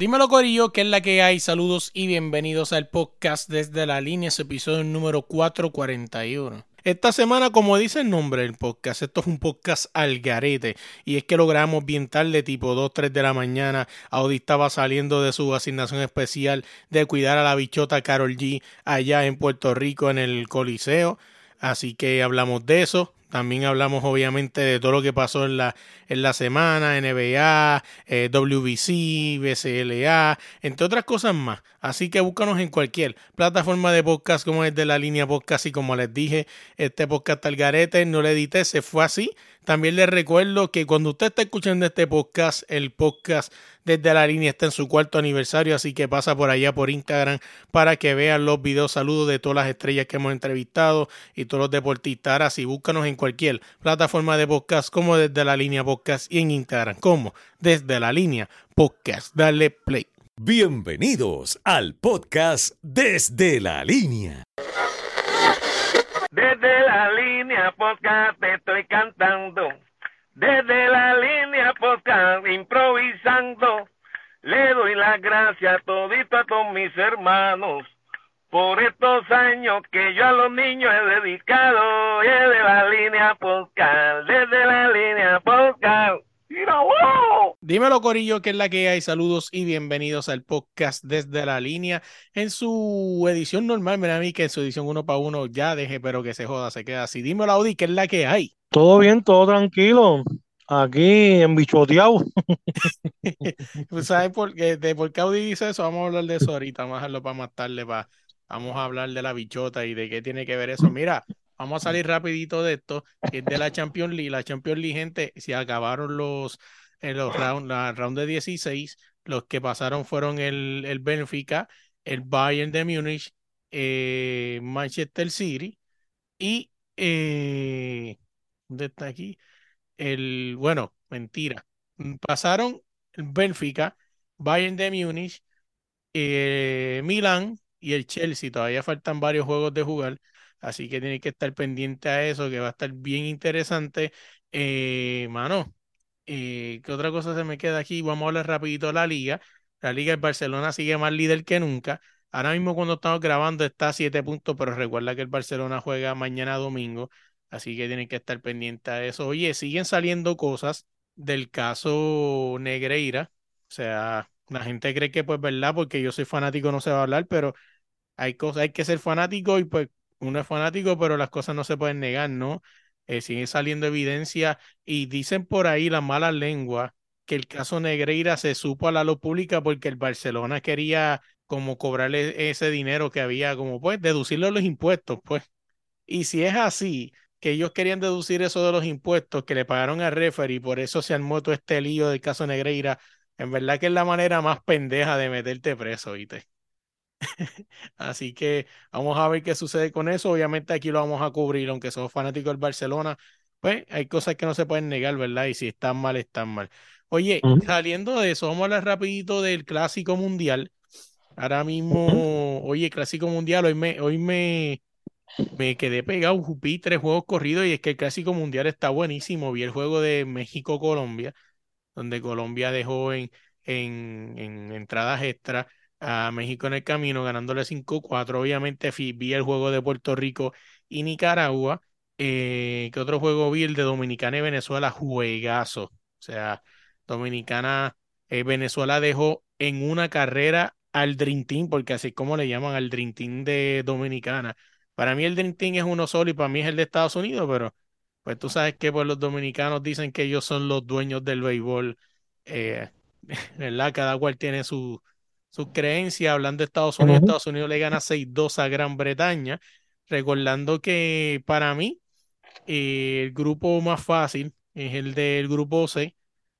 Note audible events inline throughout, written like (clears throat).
Dímelo Corillo, que es la que hay. Saludos y bienvenidos al podcast desde la línea, episodio número 441. Esta semana, como dice el nombre del podcast, esto es un podcast al garete. Y es que lo grabamos bien tarde, tipo 2, 3 de la mañana. Audi estaba saliendo de su asignación especial de cuidar a la bichota Carol G allá en Puerto Rico en el Coliseo. Así que hablamos de eso. También hablamos obviamente de todo lo que pasó en la, en la semana, NBA, eh, WBC, BCLA, entre otras cosas más. Así que búscanos en cualquier plataforma de podcast como es de la línea podcast y como les dije, este podcast al garete, no le edité, se fue así. También les recuerdo que cuando usted está escuchando este podcast, el podcast desde la línea está en su cuarto aniversario, así que pasa por allá por Instagram para que vean los videos saludos de todas las estrellas que hemos entrevistado y todos los deportistas. Así búscanos en cualquier plataforma de podcast como desde la línea podcast y en Instagram como desde la línea podcast. Dale play. Bienvenidos al podcast Desde la Línea. Desde la línea podcast te estoy cantando. Desde la línea podcast improvisando. Le doy las gracias todito a todos mis hermanos por estos años que yo a los niños he dedicado. Desde la línea podcast, desde la línea podcast. ¡Mira, wow! Dímelo, Corillo, que es la que hay. Saludos y bienvenidos al podcast desde la línea. En su edición normal, mira a mí que en su edición uno para uno ya deje, pero que se joda, se queda así. Dímelo, Audi, que es la que hay. Todo bien, todo tranquilo. Aquí en bichoteado. (laughs) ¿Sabes por qué, de por qué Audi dice eso? Vamos a hablar de eso ahorita, vamos a dejarlo para más tarde. Para... Vamos a hablar de la bichota y de qué tiene que ver eso. Mira, vamos a salir rapidito de esto. Es de la Champions League. La Champions League, gente, se acabaron los en los round, la round de 16, los que pasaron fueron el, el Benfica, el Bayern de Múnich, eh, Manchester City y eh, ¿dónde está aquí? El, bueno, mentira. Pasaron el Benfica, Bayern de Múnich, eh, Milán y el Chelsea. Todavía faltan varios juegos de jugar. Así que tiene que estar pendiente a eso, que va a estar bien interesante. Eh, mano, eh, ¿qué otra cosa se me queda aquí? Vamos a hablar rapidito de la liga. La liga del Barcelona sigue más líder que nunca. Ahora mismo cuando estamos grabando está a 7 puntos, pero recuerda que el Barcelona juega mañana domingo, así que tienen que estar pendientes a eso. Oye, siguen saliendo cosas del caso Negreira. O sea, la gente cree que pues verdad, porque yo soy fanático no se va a hablar, pero hay cosas, hay que ser fanático y pues uno es fanático, pero las cosas no se pueden negar, ¿no? Eh, sigue saliendo evidencia y dicen por ahí las malas lenguas que el caso Negreira se supo a la luz pública porque el Barcelona quería como cobrarle ese dinero que había, como pues deducirlo los impuestos, pues. Y si es así, que ellos querían deducir eso de los impuestos que le pagaron a referee y por eso se armó todo este lío del caso Negreira, en verdad que es la manera más pendeja de meterte preso, ¿viste? (laughs) Así que vamos a ver qué sucede con eso. Obviamente aquí lo vamos a cubrir, aunque somos fanáticos del Barcelona. Pues hay cosas que no se pueden negar, ¿verdad? Y si están mal, están mal. Oye, saliendo de eso, vamos a hablar rapidito del Clásico Mundial. Ahora mismo, oye, Clásico Mundial, hoy me, hoy me, me quedé pegado, jupí tres juegos corridos y es que el Clásico Mundial está buenísimo. Vi el juego de México-Colombia, donde Colombia dejó en, en, en entradas extra a México en el camino, ganándole 5-4. Obviamente vi el juego de Puerto Rico y Nicaragua. Eh, ¿Qué otro juego vi? El de Dominicana y Venezuela, juegazo. O sea, Dominicana, eh, Venezuela dejó en una carrera al Dream Team, porque así como le llaman al Dream Team de Dominicana. Para mí el Dream Team es uno solo y para mí es el de Estados Unidos, pero pues tú sabes que pues, los dominicanos dicen que ellos son los dueños del béisbol, eh, (laughs) ¿verdad? Cada cual tiene su, sus creencias, hablando de Estados Unidos, Estados Unidos le gana 6-2 a Gran Bretaña, recordando que para mí eh, el grupo más fácil es el del grupo C,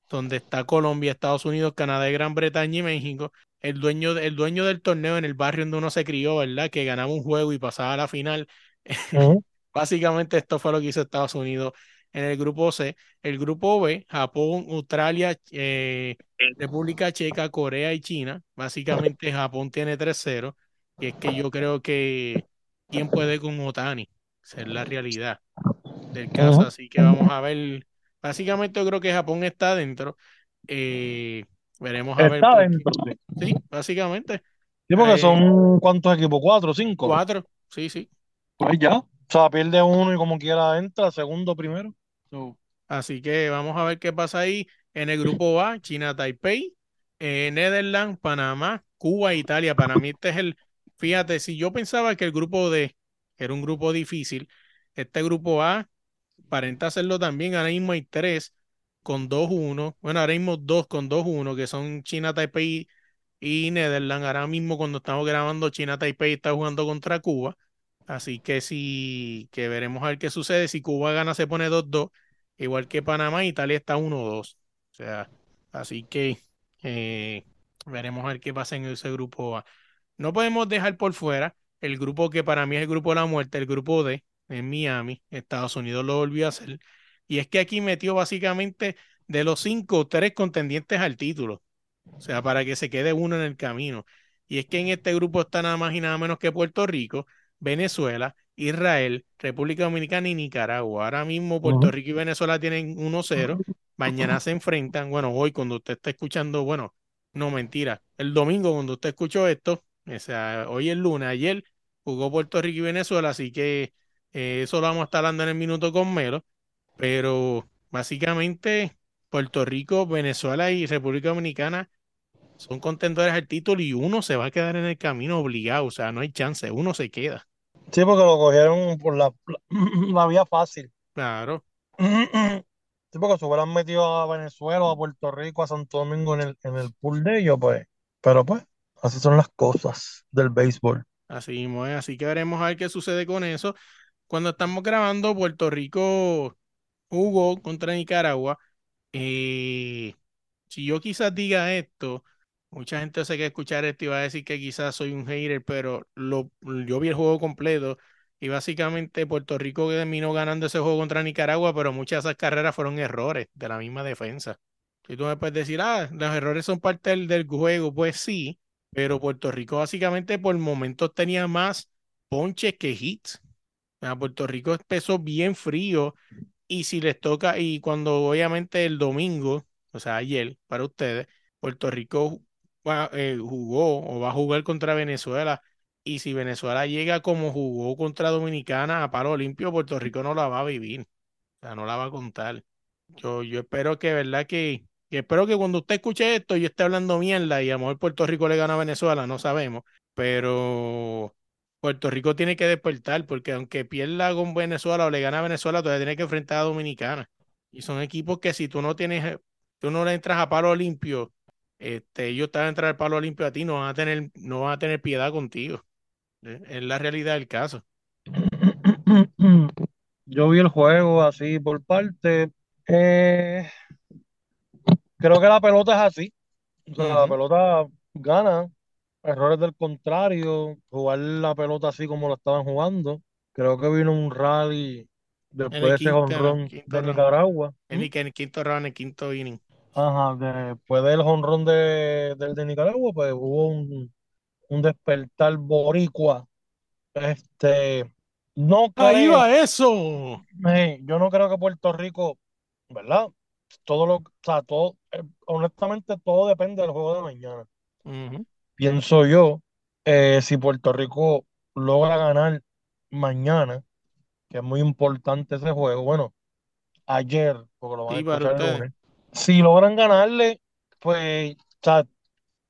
donde está Colombia, Estados Unidos, Canadá, Gran Bretaña y México. El dueño, el dueño del torneo en el barrio donde uno se crió, ¿verdad? Que ganaba un juego y pasaba a la final. (laughs) Básicamente esto fue lo que hizo Estados Unidos en el grupo C. El grupo B, Japón, Australia, eh, República Checa, Corea y China. Básicamente Japón tiene 3-0. Y es que yo creo que quién puede con Otani. Esa es la realidad del caso. Así que vamos a ver. Básicamente yo creo que Japón está adentro. Eh, Veremos a ver. Está qué. dentro. Sí, Sí, básicamente. Sí, porque Eh, son ¿cuántos equipos? ¿Cuatro, cinco? Cuatro. Sí, sí. Pues ya. O sea, pierde uno y como quiera entra, segundo, primero. Así que vamos a ver qué pasa ahí. En el grupo A, China, Taipei, eh, Netherlands, Panamá, Cuba, Italia. Para mí este es el, fíjate, si yo pensaba que el grupo D era un grupo difícil, este grupo A aparenta hacerlo también. Ahora mismo hay tres con 2-1. Bueno, ahora mismo dos con 2-1, que son China, Taipei y Netherlands. Ahora mismo cuando estamos grabando, China, Taipei está jugando contra Cuba. Así que sí, que veremos a ver qué sucede. Si Cuba gana, se pone 2-2. Igual que Panamá, Italia está 1-2. O sea, así que eh, veremos a ver qué pasa en ese grupo A. No podemos dejar por fuera el grupo que para mí es el grupo de la muerte, el grupo D, en Miami. Estados Unidos lo volvió a hacer. Y es que aquí metió básicamente de los cinco, tres contendientes al título. O sea, para que se quede uno en el camino. Y es que en este grupo está nada más y nada menos que Puerto Rico, Venezuela, Israel, República Dominicana y Nicaragua. Ahora mismo Puerto. Rico y Venezuela tienen 1-0. Mañana se enfrentan. Bueno, hoy cuando usted está escuchando, bueno, no mentira. El domingo cuando usted escuchó esto, o sea, hoy es lunes, ayer jugó Puerto Rico y Venezuela, así que eh, eso lo vamos a estar hablando en el minuto con Melo. Pero básicamente Puerto Rico, Venezuela y República Dominicana son contendores al título y uno se va a quedar en el camino obligado, o sea, no hay chance, uno se queda. Sí, porque lo cogieron por la, (clears throat) la vía fácil. Claro, Sí, porque se hubieran metido a Venezuela, a Puerto Rico, a Santo Domingo en el, en el pool de ellos, pues. Pero pues, así son las cosas del béisbol. así mismo es. Así que veremos a ver qué sucede con eso. Cuando estamos grabando, Puerto Rico jugó contra Nicaragua. Eh, si yo quizás diga esto, mucha gente sé que escuchar esto y va a decir que quizás soy un hater, pero lo, yo vi el juego completo y básicamente Puerto Rico terminó ganando ese juego contra Nicaragua, pero muchas de esas carreras fueron errores de la misma defensa. Y tú me puedes decir, ah, los errores son parte del, del juego, pues sí, pero Puerto Rico básicamente por momentos tenía más ponches que hits. Sea, Puerto Rico empezó bien frío y si les toca, y cuando obviamente el domingo, o sea, ayer, para ustedes, Puerto Rico va- eh, jugó o va a jugar contra Venezuela. Y si Venezuela llega como jugó contra Dominicana a palo limpio, Puerto Rico no la va a vivir. O sea, no la va a contar. Yo, yo espero que, ¿verdad? Que, espero que cuando usted escuche esto, yo esté hablando mierda y a lo mejor Puerto Rico le gana a Venezuela, no sabemos. Pero Puerto Rico tiene que despertar porque aunque pierda con Venezuela o le gana a Venezuela, todavía tiene que enfrentar a Dominicana. Y son equipos que si tú no tienes, tú no le entras a palo limpio, este, ellos te van a entrar al palo limpio a ti, no van a tener, no van a tener piedad contigo. Eh, Es la realidad del caso. Yo vi el juego así por parte. Eh, creo que la pelota es así. O sea, la pelota gana. Errores del contrario. Jugar la pelota así como lo estaban jugando. Creo que vino un rally después de ese quinto de. Nicaragua. En ¿Mm? el, en el quinto round, en el quinto inning. Ajá, después del jonrón de, del de Nicaragua, pues hubo un, un despertar boricua. Este, no ¡Ahí creo, va eso! eh, yo no creo que Puerto Rico, ¿verdad? Todo lo, o sea, todo, eh, honestamente, todo depende del juego de mañana. Pienso yo, eh, si Puerto Rico logra ganar mañana, que es muy importante ese juego, bueno, ayer, porque lo van a escuchar el lunes, si logran ganarle, pues, o sea,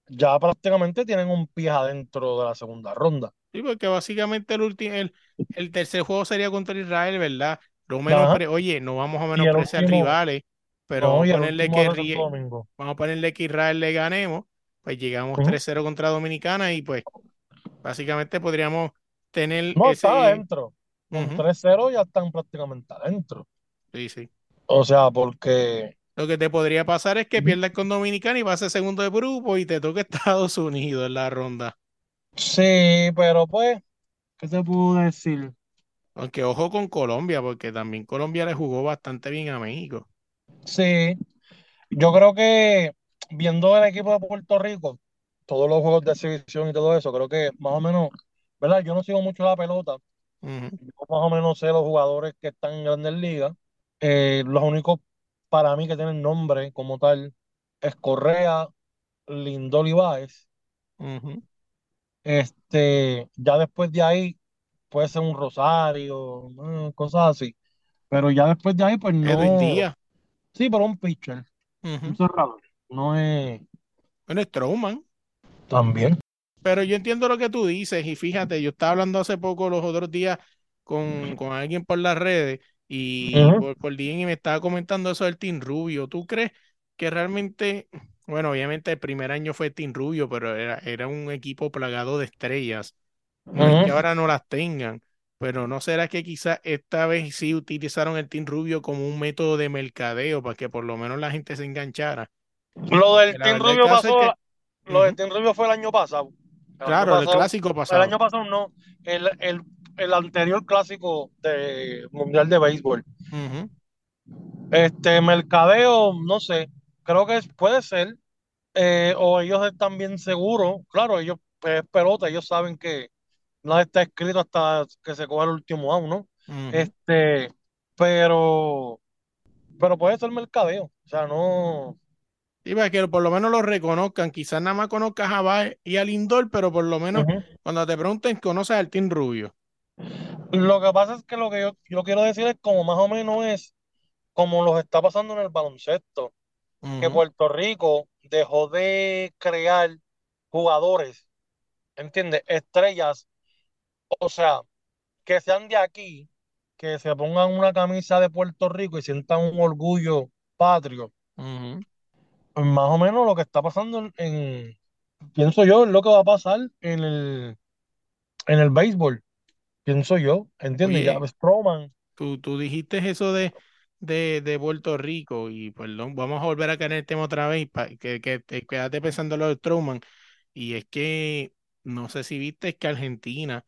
ya prácticamente tienen un pie adentro de la segunda ronda. Sí, porque básicamente el, el, el tercer juego sería contra Israel, ¿verdad? No menos oye, no vamos a menospreciar último, rivales, pero no, vamos a ponerle que, Rie- vamos a ponerle que Israel le ganemos, pues llegamos Ujú. 3-0 contra Dominicana y pues básicamente podríamos tener No, está ese... adentro. Con Ujú, 3-0 ya están prácticamente adentro. Sí, sí. O sea, porque Lo que te podría pasar es que pierdas con Dominicana y pases segundo de grupo y te toque (laughs) Estados Unidos en la ronda. sí, pero pues, ¿qué te puedo decir? Aunque ojo con Colombia, porque también Colombia le jugó bastante bien a México. Sí, yo creo que viendo el equipo de Puerto Rico, todos los juegos de exhibición y todo eso, creo que más o menos, ¿verdad? Yo no sigo mucho la pelota, yo más o menos sé los jugadores que están en Grandes Ligas. Eh, los únicos para mí que tienen nombre como tal es Correa, Lindol y Báez. Ujú. Este, ya después de ahí puede ser un Rosario, cosas así. Pero ya después de ahí, pues Edwin no. Díaz. Sí, pero un pitcher, un cerrador. No es Bueno, Strowman. también. Pero yo entiendo lo que tú dices y fíjate, yo estaba hablando hace poco los otros días con, con alguien por las redes y Ujú. por, por DM y me estaba comentando eso del Team Rubio. ¿Tú crees que realmente, bueno, obviamente el primer año fue Team Rubio, pero era, era un equipo plagado de estrellas? No es que ahora no las tengan, pero ¿no será que quizás esta vez sí utilizaron el Team Rubio como un método de mercadeo para que por lo menos la gente se enganchara? Lo del Team el Rubio es pasó, que, lo del Team Rubio fue el año pasado. El año claro, el pasado, clásico el pasado. año pasado no, el, el, el anterior clásico de Mundial de Béisbol. Este mercadeo, no sé, creo que puede ser, eh, o ellos están bien seguros, claro, ellos pues, es pelota, ellos saben que nada está escrito hasta que se coja el último out, ¿no? Este, pero, pero puede ser mercadeo, o sea, no, Sí, para que por lo menos lo reconozcan. Quizás nada más conozcas a Baez y a Lindor, pero por lo menos cuando te pregunten, conoces al Team Rubio. Lo que pasa es que lo que yo, yo quiero decir es como más o menos es como los está pasando en el baloncesto, que Puerto Rico dejó de crear jugadores, ¿entiendes? Estrellas, o sea, que sean de aquí, que se pongan una camisa de Puerto Rico y sientan un orgullo patrio. Pues más o menos lo que está pasando en, en- pienso yo, es lo que va a pasar en el, en el béisbol, pienso yo, ¿entiendes? Ya Stroman, tú, tú dijiste eso de, de, de Puerto Rico y perdón, vamos a volver a caer en el tema otra vez, pa- que, que te quedaste pensando en lo de Strowman. Y es que no sé si viste que Argentina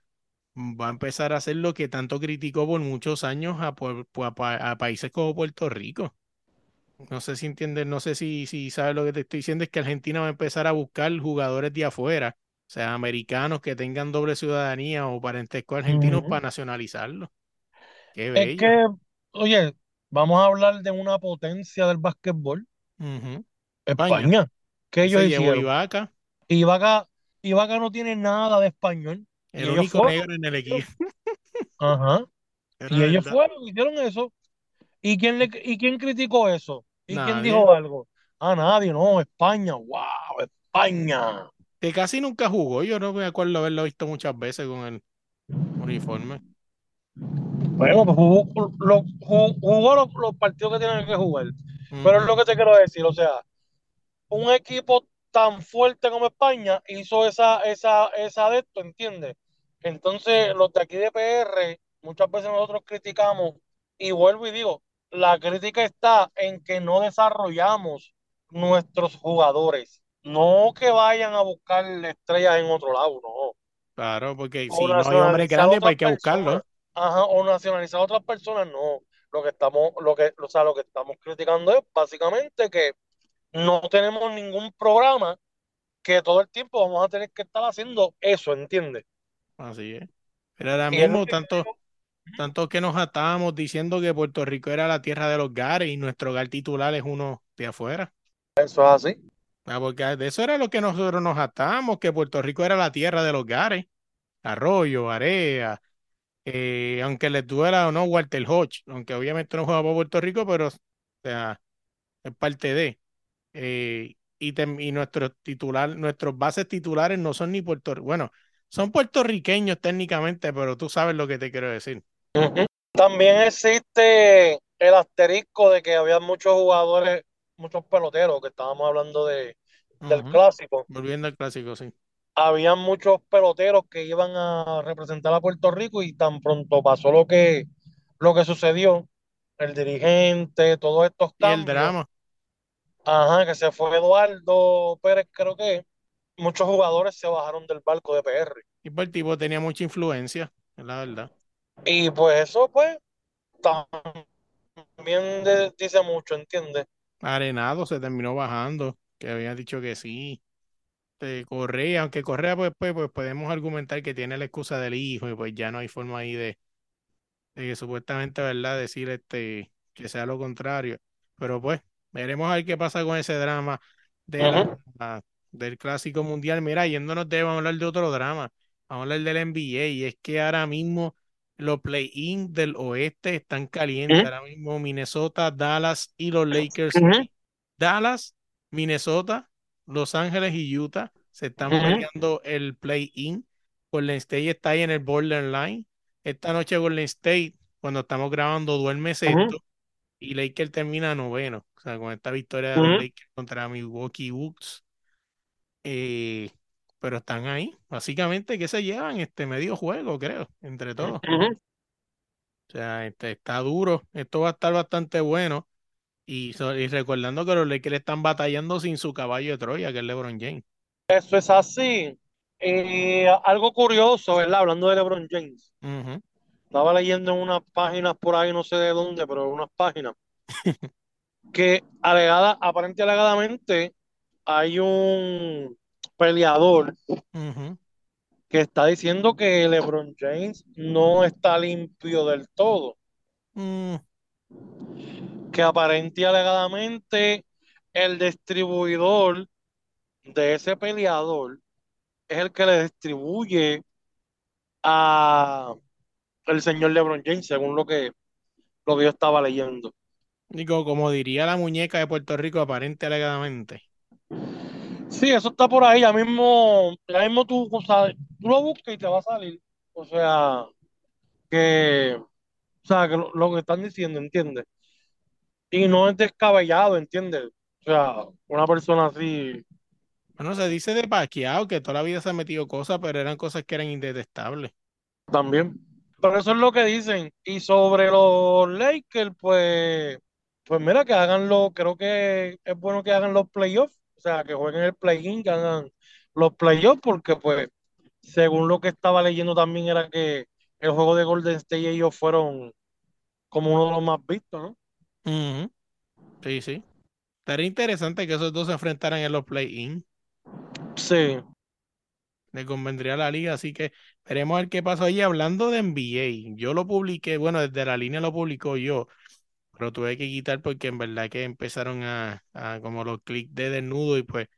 va a empezar a hacer lo que tanto criticó por muchos años a, a países como Puerto Rico. No sé si entiendes, no sé si, si sabes lo que te estoy diciendo, es que Argentina va a empezar a buscar jugadores de afuera, o sea, americanos que tengan doble ciudadanía o parentesco argentino Ujú. para nacionalizarlo. Qué Es bello. que, oye, vamos a hablar de una potencia del básquetbol. España. España. ¿Qué ellos hicieron? Ibaka, Ibaka, Ibaka no tiene nada de español. El único fueron, negro en el equipo. (laughs) ajá, Era y ellos verdad. fueron, hicieron eso. ¿Y quién, le, ¿Y quién criticó eso? ¿Y quién dijo algo? Ah, nadie, no, España, wow, España. Que casi nunca jugó. Yo no me acuerdo haberlo visto muchas veces con el uniforme. Bueno, pues jugó, lo- jugó, jugó los, los partidos que tienen que jugar. Pero es lo que te quiero decir, o sea, un equipo tan fuerte como España hizo esa, esa, esa de esto, ¿entiendes? Entonces, los de aquí de PR, muchas veces nosotros criticamos, y vuelvo y digo, la crítica está en que no desarrollamos nuestros jugadores, no que vayan a buscar estrellas en otro lado, no. Claro, porque O si no hay hombres grandes, pues hay que buscarlo. ajá, o nacionalizar a otras personas, no. Lo que estamos, lo que, o sea, lo que estamos criticando es básicamente que no tenemos ningún programa que todo el tiempo vamos a tener que estar haciendo eso, ¿entiendes? Así es. Pero ahora mismo, tanto, tanto que nos atábamos diciendo que Puerto Rico era la tierra de los gares y nuestro hogar titular es uno de afuera. eso es así. Ah, Porque de eso era lo que nosotros nos atábamos, que Puerto Rico era la tierra de los gares. Arroyo, Area, eh, aunque les duela o no Walter Hodge, aunque obviamente no juega para Puerto Rico, pero o sea, es parte de. Eh, y, tem- y nuestros titular, nuestros bases titulares no son ni Puerto bueno, son puertorriqueños técnicamente, pero tú sabes lo que te quiero decir. También existe el asterisco de que había muchos jugadores, muchos peloteros, que estábamos hablando de, del clásico. Volviendo al clásico, sí. Había muchos peloteros que iban a representar a Puerto Rico y tan pronto pasó lo que, lo que sucedió, el dirigente, todos estos Y el cambios, drama. ajá, que se fue Eduardo Pérez, creo que muchos jugadores se bajaron del barco de PR. Y pues el tipo tenía mucha influencia, la verdad. Y pues eso, pues, también de- dice mucho, ¿entiendes? Arenado se terminó bajando, que había dicho que sí. Este, Correa, aunque Correa, pues, pues, pues podemos argumentar que tiene la excusa del hijo y pues ya no hay forma ahí de, de que supuestamente, ¿verdad? Decir este, que sea lo contrario. Pero pues, veremos a ver qué pasa con ese drama de la, Ujú. la- del Clásico Mundial. Mira, yéndonos de, vamos a hablar de otro drama. Vamos a hablar del NBA. Y es que ahora mismo los play-in del oeste están calientes. Ahora mismo Minnesota, Dallas y los Lakers. Dallas, Minnesota, Los Ángeles y Utah se están peleando el play-in. Golden State está ahí en el borderline. Esta noche Golden State, cuando estamos grabando, duerme sexto y Lakers termina noveno. O sea, con esta victoria de los. Lakers contra Milwaukee Bucks. Eh, pero están ahí. Básicamente, que se llevan? Este medio juego, creo, entre todos. O sea, este, está duro. Esto va a estar bastante bueno. Y, so- y recordando que los Lakers están batallando sin su caballo de Troya, que es LeBron James. Eso es así. Eh, algo curioso, ¿verdad? Hablando de LeBron James. Estaba leyendo en unas páginas por ahí, no sé de dónde, pero unas páginas, (laughs) que alegada, aparente alegadamente hay un peleador que está diciendo que LeBron James no está limpio del todo. Mm, Que aparente y alegadamente el distribuidor de ese peleador es el que le distribuye a el señor LeBron James, según lo que, lo que yo estaba leyendo. digo, como diría la muñeca de Puerto Rico, aparente alegadamente. Sí, eso está por ahí, ya mismo, ya mismo tú, o sea, tú lo buscas y te va a salir. O sea, que, o sea, que lo, lo que están diciendo, ¿entiendes? Y no es descabellado, ¿entiendes? O sea, una persona así, Bueno, se dice de Pacquiao que toda la vida se ha metido cosas, pero eran cosas que eran indetestables. también. Pero eso es lo que dicen. Y sobre los Lakers, pues, pues mira, que hagan lo, creo que es bueno que hagan los playoffs, sea, que jueguen el play-in, hagan los playoffs, porque pues, según lo que estaba leyendo también era que el juego de Golden State ellos fueron como uno de los más vistos, ¿no? Ujú, Sí, sí. Estaría interesante que esos dos se enfrentaran en los play-in. Sí. Le convendría a la liga, así que veremos a ver qué pasa. Oye, hablando de NBA, yo lo publiqué, bueno, desde la línea lo publicó yo, pero tuve que quitar porque en verdad que empezaron a, a como los clics de desnudo y pues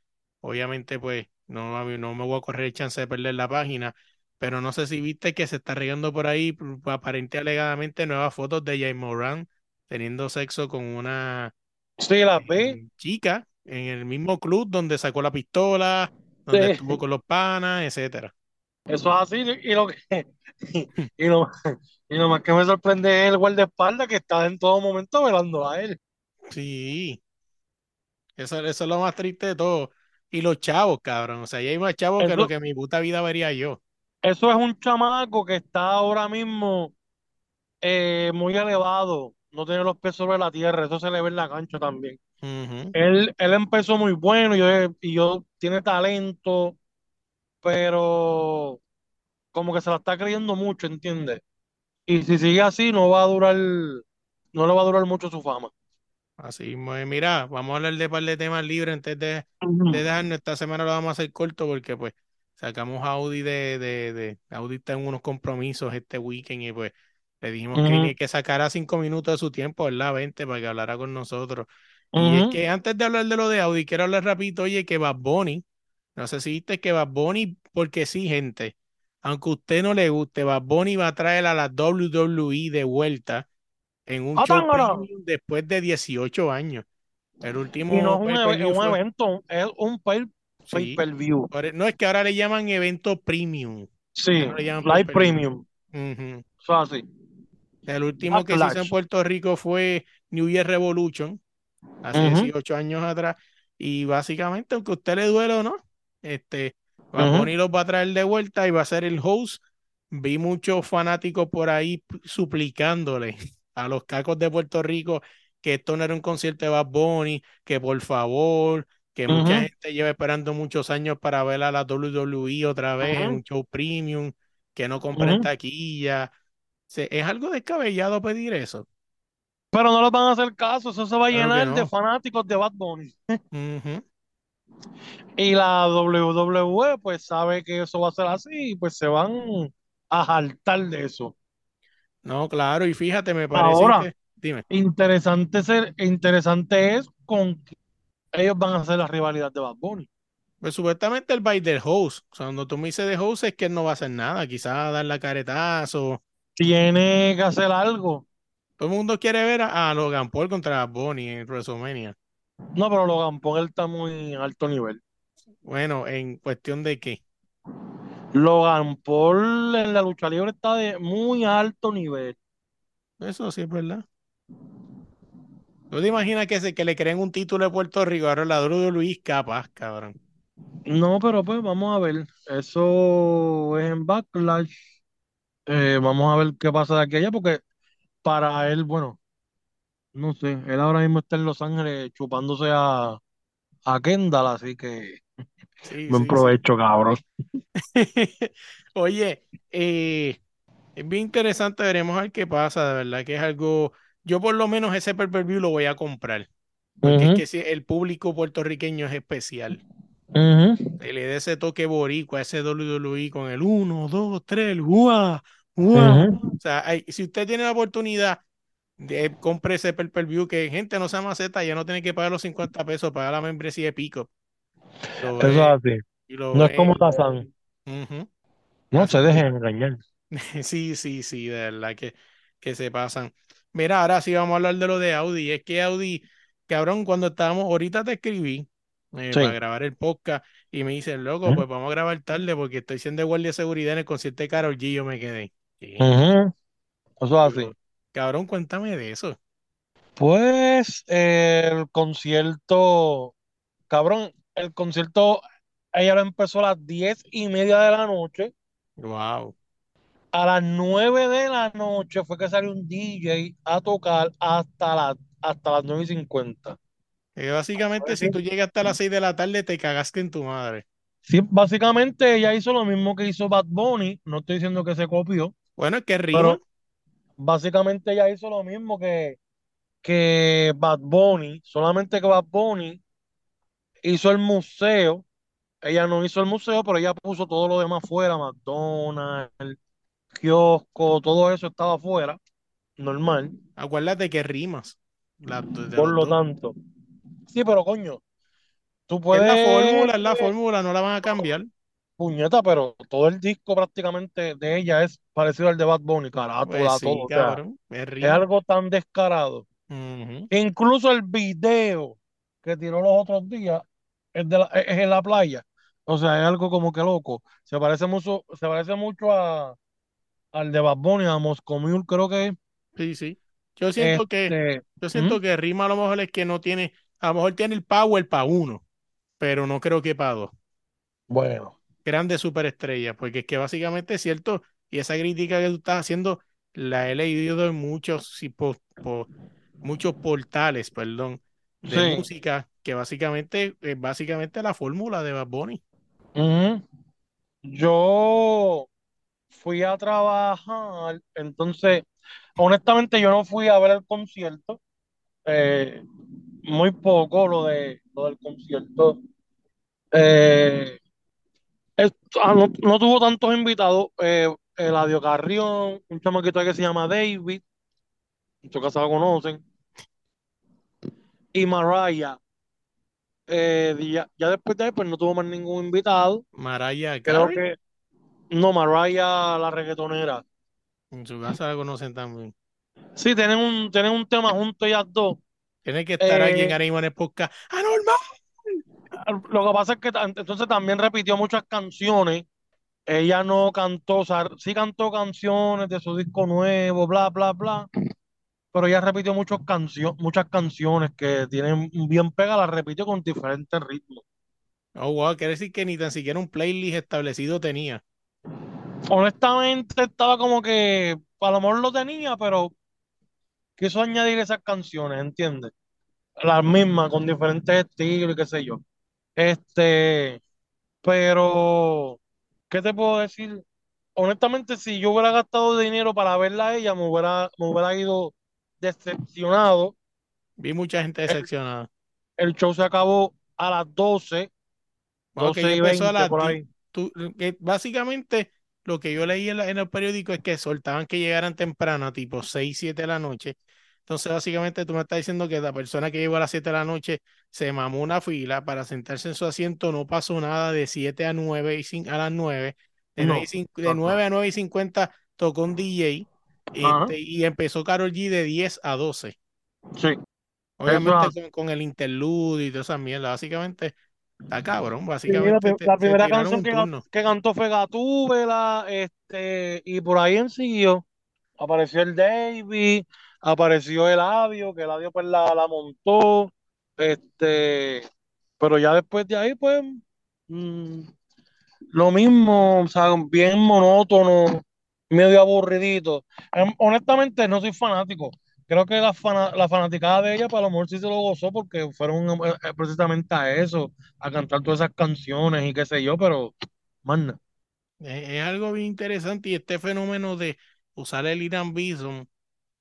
obviamente pues no, no me voy a correr el chance de perder la página, pero no sé si viste que se está regando por ahí aparente alegadamente nuevas fotos de Jay Moran teniendo sexo con una Sí, vi. eh, chica en el mismo club donde sacó la pistola, donde Sí. estuvo con los panas, etcétera. Eso es así. Y lo que, (laughs) y lo, y lo más que me sorprende es el guardaespaldas que está en todo momento velando a él. Sí, eso, eso es lo más triste de todo. Y los chavos, cabrón. O sea, ya hay más chavos que lo que mi puta vida vería yo. Eso es un chamaco que está ahora mismo eh, muy elevado, no tiene los pies sobre la tierra, eso se le ve en la cancha también. Ujú. Él, él empezó muy bueno y yo, y yo tiene talento, pero como que se la está creyendo mucho, ¿entiendes? Y si sigue así, no va a durar, no le va a durar mucho su fama. Así, mira, vamos a hablar de par de temas libres antes de, de dejarnos. Esta semana lo vamos a hacer corto porque pues sacamos a Audi de, de, de Audi está en unos compromisos este weekend y pues le dijimos que que sacara cinco minutos de su tiempo, ¿verdad? 20 para que hablara con nosotros. Y es que antes de hablar de lo de Audi, quiero hablar rapidito, oye, que Bad Bunny, no sé si viste que Bad Bunny, porque sí, gente, aunque a usted no le guste, Bad Bunny va a traer a la WWE de vuelta en un ¡Ah, show premium después de 18 años. El Y no último es un, eve- pay-per-view un fue, evento, es un pay, sí, per view. por- e, no es que ahora le llaman evento premium, Sí, Live pay-per-view. Premium. Es así. El último que se hizo en. Puerto Rico fue New Year Revolution, hace Ujú. 18 años atrás. Y básicamente, aunque a usted le duele o no, este, Bad Ujú. Bunny los va a traer de vuelta y va a ser el host. Vi muchos fanáticos por ahí suplicándole a los cacos de Puerto Rico que esto no era un concierto de Bad Bunny, que por favor, que mucha Ujú. gente lleva esperando muchos años para ver a la WWE otra vez en Ujú. un show premium, que no compren taquilla. Es algo descabellado pedir eso. Pero no les van a hacer caso, eso se va a Claro llenar de no. fanáticos de Bad Bunny. Y la WWE pues sabe que eso va a ser así y pues se van a jaltar de eso. No, claro, y fíjate, me parece Ahora, Dime. interesante ser, interesante es con que ellos van a hacer la rivalidad de Bad Bunny. Pues supuestamente el by the host. O sea, cuando tú me dices de host es que él no va a hacer nada. Quizás dar la caretazo. Tiene que hacer algo. Todo el mundo quiere ver a, a Logan Paul contra Bonnie en WrestleMania. No, pero Logan Paul está muy alto nivel. Bueno, en cuestión de qué. Logan Paul en la lucha libre está de muy alto nivel. Eso sí es verdad. ¿Tú te imaginas que, se, que le creen un título de Puerto Rico? Ahora la de Luis capaz, cabrón. No, pero pues vamos a ver. Eso es en Backlash. Eh, vamos a ver qué pasa de aquí a allá, porque para él, bueno, no sé, él ahora mismo está en Los Ángeles chupándose a, a Kendall, así que Sí, buen sí, sí. provecho, cabrón. (laughs) Oye, eh, es bien interesante, veremos a ver qué pasa, de verdad que es algo, yo por lo menos ese pay-per-view lo voy a comprar, porque es que el público puertorriqueño es especial, que le dé ese toque boricua, ese WWE con el 1, 2, 3, el ¡guau! ¡guau! O sea, hay- si usted tiene la oportunidad de compre ese pay-per-view, que gente no sea maceta, ya no tiene que pagar los 50 pesos, pagar la membresía de Pico. Eso es así. lo No es como Tazán. Ujú. No se dejen engañar. (laughs) Sí, sí, sí, de verdad que, que se pasan. Mira, ahora sí vamos a hablar de lo de Audi. Es que Audi, cabrón, cuando estábamos, ahorita te escribí eh, Sí. para grabar el podcast y me dicen, loco, pues vamos a grabar tarde porque estoy siendo guardia de seguridad en el concierto de Karol G. Yo me quedé. Eso es así. Cabrón, cuéntame de eso. Pues eh, el concierto, cabrón, el concierto, ella lo empezó a las diez y media de la noche. Wow. A las nueve de la noche fue que salió un DJ a tocar hasta, la, hasta las nueve y cincuenta. Eh, básicamente, si tú llegas hasta las 6 de la tarde, te cagaste en tu madre. Sí, básicamente ella hizo lo mismo que hizo Bad Bunny. No estoy diciendo que se copió, Bueno, es que rima. pero básicamente ella hizo lo mismo que, que Bad Bunny, solamente que Bad Bunny hizo el museo. Ella no hizo el museo, pero ella puso todo lo demás fuera, McDonald's, kiosco, todo eso estaba afuera, normal. Acuérdate que rimas. La- de Por lo tanto. Sí, pero coño, tú Es puedes, la fórmula, es la fórmula, no la van a cambiar. Puñeta, pero todo el disco prácticamente de ella es parecido al de Bad Bunny, carátula, Pues sí, todo. O sea. Es algo tan descarado. Incluso el video que tiró los otros días es, de la- es en la playa. O sea, es algo como que loco. Se parece mucho, se parece mucho a, al de Bad Bunny, a Moscow Mule, creo que es. Sí, sí. Yo siento que, Este, yo siento ¿Mm? que Rima a lo mejor es que no tiene, a lo mejor tiene el power para uno, pero no creo que para dos. bueno, Grandes superestrellas, porque es que básicamente es cierto, y esa crítica que tú estás haciendo la he leído en muchos, sí, po- po- muchos portales, perdón, de Sí. música, que básicamente es básicamente la fórmula de Bad Bunny. Yo fui a trabajar, entonces, honestamente, yo no fui a ver el concierto. eh, muy poco lo de lo del concierto. Eh, es- ah, no, no tuvo tantos invitados. Eh, Eladio Carrión, un chamaquito que se llama David, en su casa lo conocen, y Mariah. Eh, ya, ya después de ahí, pues no tuvo más ningún invitado. Mariah Creo que no, Mariah, la reggaetonera. en su casa la conocen también. Sí, tienen un, tienen un tema juntos ellas dos. Tiene que estar alguien Eh, ahora mismo en el podcast. ¡Anormal! Lo que pasa es que entonces también repitió muchas canciones. Ella no cantó, o sea, sí cantó canciones de su disco nuevo, bla, bla, bla. Pero ella repitió muchos cancio- muchas canciones que tienen bien pegadas, las repitió con diferentes ritmos. Oh, wow, quiere decir que ni tan siquiera un playlist establecido tenía. Honestamente, estaba como que a lo mejor lo tenía, pero quiso añadir esas canciones, ¿entiendes? Las mismas, con diferentes estilos y qué sé yo. Este, pero, ¿qué te puedo decir? Honestamente, si yo hubiera gastado dinero para verla a ella, me hubiera, me hubiera ido decepcionado. Vi mucha gente decepcionada. el show se acabó a las 12, Wow, que 12 y ya empezó a 20 las por 10. ahí. Tú- que básicamente lo que yo leí en, la- en el periódico es que soltaban que llegaran temprano, tipo 6, 7 de la noche, Entonces, básicamente, tú me estás diciendo que la persona que llegó a las 7 de la noche se mamó una fila para sentarse en su asiento, no pasó nada de 7 a 9 y a las 9. De, No, 9, y cin- de 9 a 9 y 50 tocó un DJ este, y empezó Karol G de 10 a 12. Sí. Obviamente con, con el interludio y toda esa mierda. Básicamente, está cabrón. Sí, la, Básicamente, te- la primera canción que, cantó fue Gatúbela, este, y por ahí en siguió. Apareció el Davey, apareció el Eladio, que el Eladio pues la, la montó, este, pero ya después de ahí, pues, mm, lo mismo, o sea, bien monótono, medio aburridito. Em, honestamente, no soy fanático. Creo que la, fana- la fanaticada de ella, para lo mejor sí se lo gozó porque fueron eh, eh, precisamente a eso, a cantar todas esas canciones y qué sé yo, pero, man, Es, es algo bien interesante y este fenómeno de usar el Irán Bison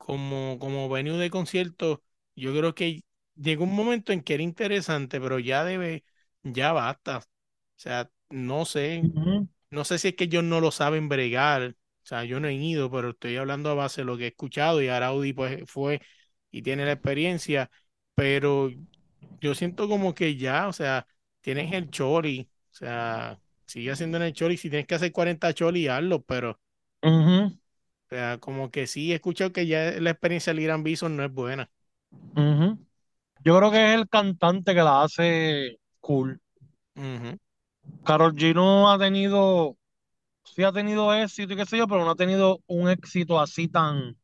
como, como venue de conciertos, yo creo que llegó un momento en que era interesante, pero ya debe, ya basta. O sea, no sé, no sé si es que ellos no lo saben bregar. O sea, yo no he ido, pero estoy hablando a base de lo que he escuchado y Araudi pues fue y tiene la experiencia, pero yo siento como que ya, o sea, tienes el chori, o sea, sigue haciendo en el chori, si tienes que hacer 40 chori, hazlo, pero, o sea, como que sí, he escuchado que ya la experiencia del Irán Bison no es buena. ujú. Yo creo que es el cantante que la hace cool. Ujú, Karol G no ha tenido, sí ha tenido éxito y qué sé yo, pero no ha tenido un éxito así tan, o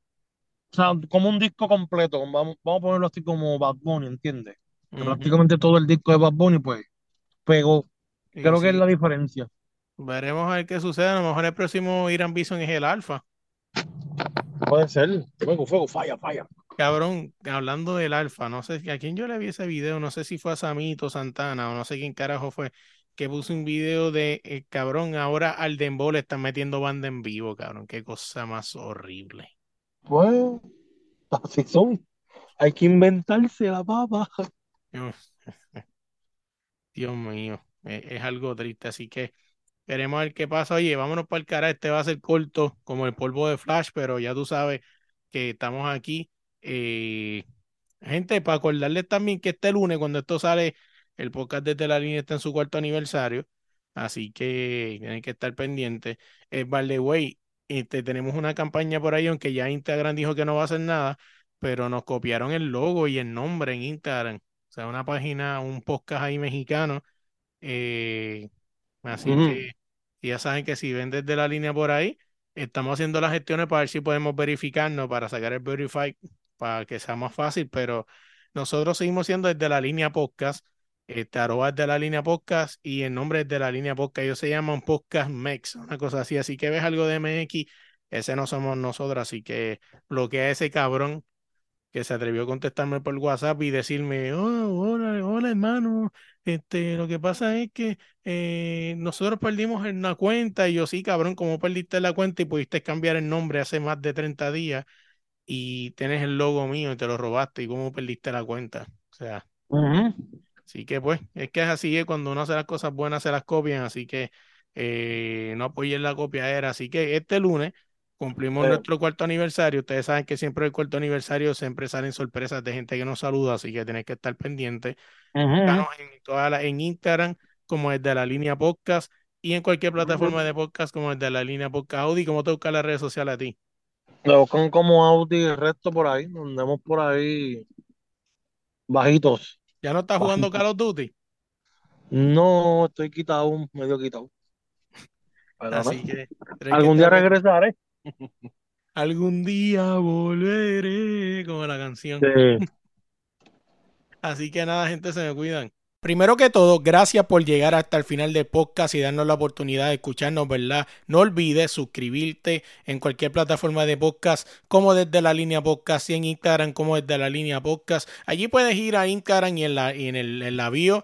sea, como un disco completo, vamos, vamos a ponerlo así como Bad Bunny, ¿entiendes? Prácticamente todo el disco de Bad Bunny, pues, pegó. Creo que es sí, la diferencia. veremos a ver qué sucede. A lo mejor el próximo Irán Bison es el Alfa. Puede ser. Fuego, fuego, falla, falla. Cabrón, hablando del Alfa, no sé a quién yo le vi ese video, no sé si fue a Samito Santana o no sé quién carajo fue, que puso un video de eh, cabrón, ahora al Dembow le están metiendo banda en vivo, cabrón, qué cosa más horrible. Pues, así son. Hay que inventarse la papa. Dios, (laughs) Dios mío, e- es, algo triste, así que queremos ver qué pasa. Oye, vámonos para el cara, este va a ser corto como el polvo de Flash, pero ya tú sabes que estamos aquí. Eh, gente, para acordarles también que este lunes, cuando esto sale, el podcast desde la línea está en su cuarto aniversario, así que tienen que estar pendientes. Eh, by the way, este, tenemos una campaña por ahí, aunque ya Instagram dijo que no va a hacer nada, pero nos copiaron el logo y el nombre en Instagram. O sea, una página, un podcast ahí mexicano. eh, así que ya saben que si ven desde la línea por ahí, estamos haciendo las gestiones para ver si podemos verificarnos, para sacar el Verify, para que sea más fácil, pero nosotros seguimos siendo desde la línea podcast, este, arroba desde la línea podcast y el nombre es de la línea podcast, ellos se llaman Podcast Mex, una cosa así, así que ves algo de MX, ese no somos nosotros, así que bloquea ese cabrón que se atrevió a contestarme por WhatsApp y decirme, oh, hola, hola hermano, este, lo que pasa es que eh, nosotros perdimos en una cuenta y yo sí, cabrón, ¿cómo perdiste la cuenta y pudiste cambiar el nombre hace más de 30 días y tienes el logo mío y te lo robaste y cómo perdiste la cuenta? O sea, Ujú. Así que pues, es que es así, es cuando uno hace las cosas buenas se las copian, así que eh, no apoyen la copiadera. Así que este lunes cumplimos nuestro cuarto aniversario. Ustedes saben que siempre el cuarto aniversario siempre salen sorpresas de gente que nos saluda, así que tenés que estar pendiente. En, toda la- en Instagram como desde la línea podcast y en cualquier plataforma de podcast como desde la línea podcast Audi. ¿Cómo te buscan las redes sociales a ti? Lo buscan como Audi y el resto por ahí. Andamos por ahí bajitos. ¿Ya no estás jugando. Call of Duty? No, estoy quitado, medio quitado. (laughs) Pero Así no, que algún día regresaré. Algún día volveré, como la canción. Sí. Así que nada, gente, se me cuidan. Primero que todo, gracias por llegar hasta el final del podcast y darnos la oportunidad de escucharnos, ¿verdad? No olvides suscribirte en cualquier plataforma de podcast, como desde la línea podcast y en Instagram, como desde la línea podcast. Allí puedes ir a Instagram y en la, y en el, en la bio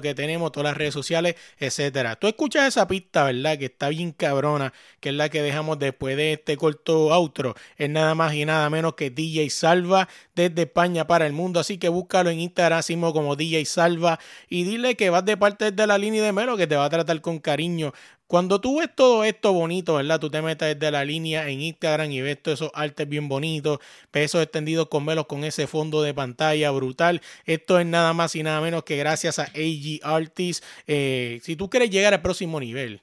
que tenemos, todas las redes sociales, etcétera. Tú escuchas esa pista, ¿verdad? Que está bien cabrona, que es la que dejamos después de este corto outro. Es nada más y nada menos que DJ Salva desde España para el mundo. Así que búscalo en Instagram como DJ Salva y dile que vas de parte de la línea de Melo que te va a tratar con cariño. Cuando tú ves todo esto bonito, ¿verdad? Tú te metes desde la línea en Instagram y ves todos esos artes bien bonitos, pesos extendidos con velos con ese fondo de pantalla brutal. Esto es nada más y nada menos que gracias a AG Artists. Eh, si tú quieres llegar al próximo nivel,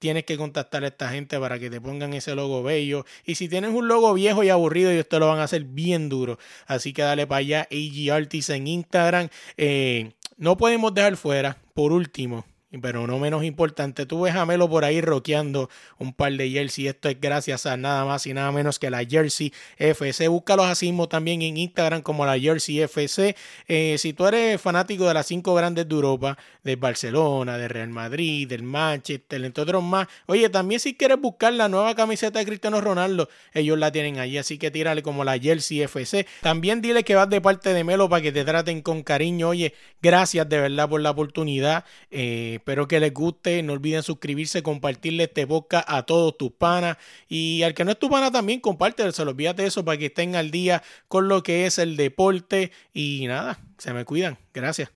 tienes que contactar a esta gente para que te pongan ese logo bello. Y si tienes un logo viejo y aburrido, ellos te lo van a hacer bien duro. Así que dale para allá, AG Artists en Instagram. Eh, no podemos dejar fuera, por último, pero no menos importante, tú ves a Melo por ahí roqueando un par de jersey. Esto es gracias a nada más y nada menos que la Jersey FC. Búscalos así mismo también en Instagram como la Jersey FC. Eh, si tú eres fanático de las cinco grandes de Europa, de Barcelona, de Real Madrid, del Manchester, entre otros más. Oye, también si quieres buscar la nueva camiseta de Cristiano Ronaldo, ellos la tienen allí. Así que tírale como la Jersey FC. También dile que vas de parte de Melo para que te traten con cariño. Oye, gracias de verdad por la oportunidad. Eh, Espero que les guste. No olviden suscribirse, compartirle este boca a todos tus panas. Y al que no es tu pana también, compártelo. Se olvídate de eso para que estén al día con lo que es el deporte. Y nada, se me cuidan. Gracias.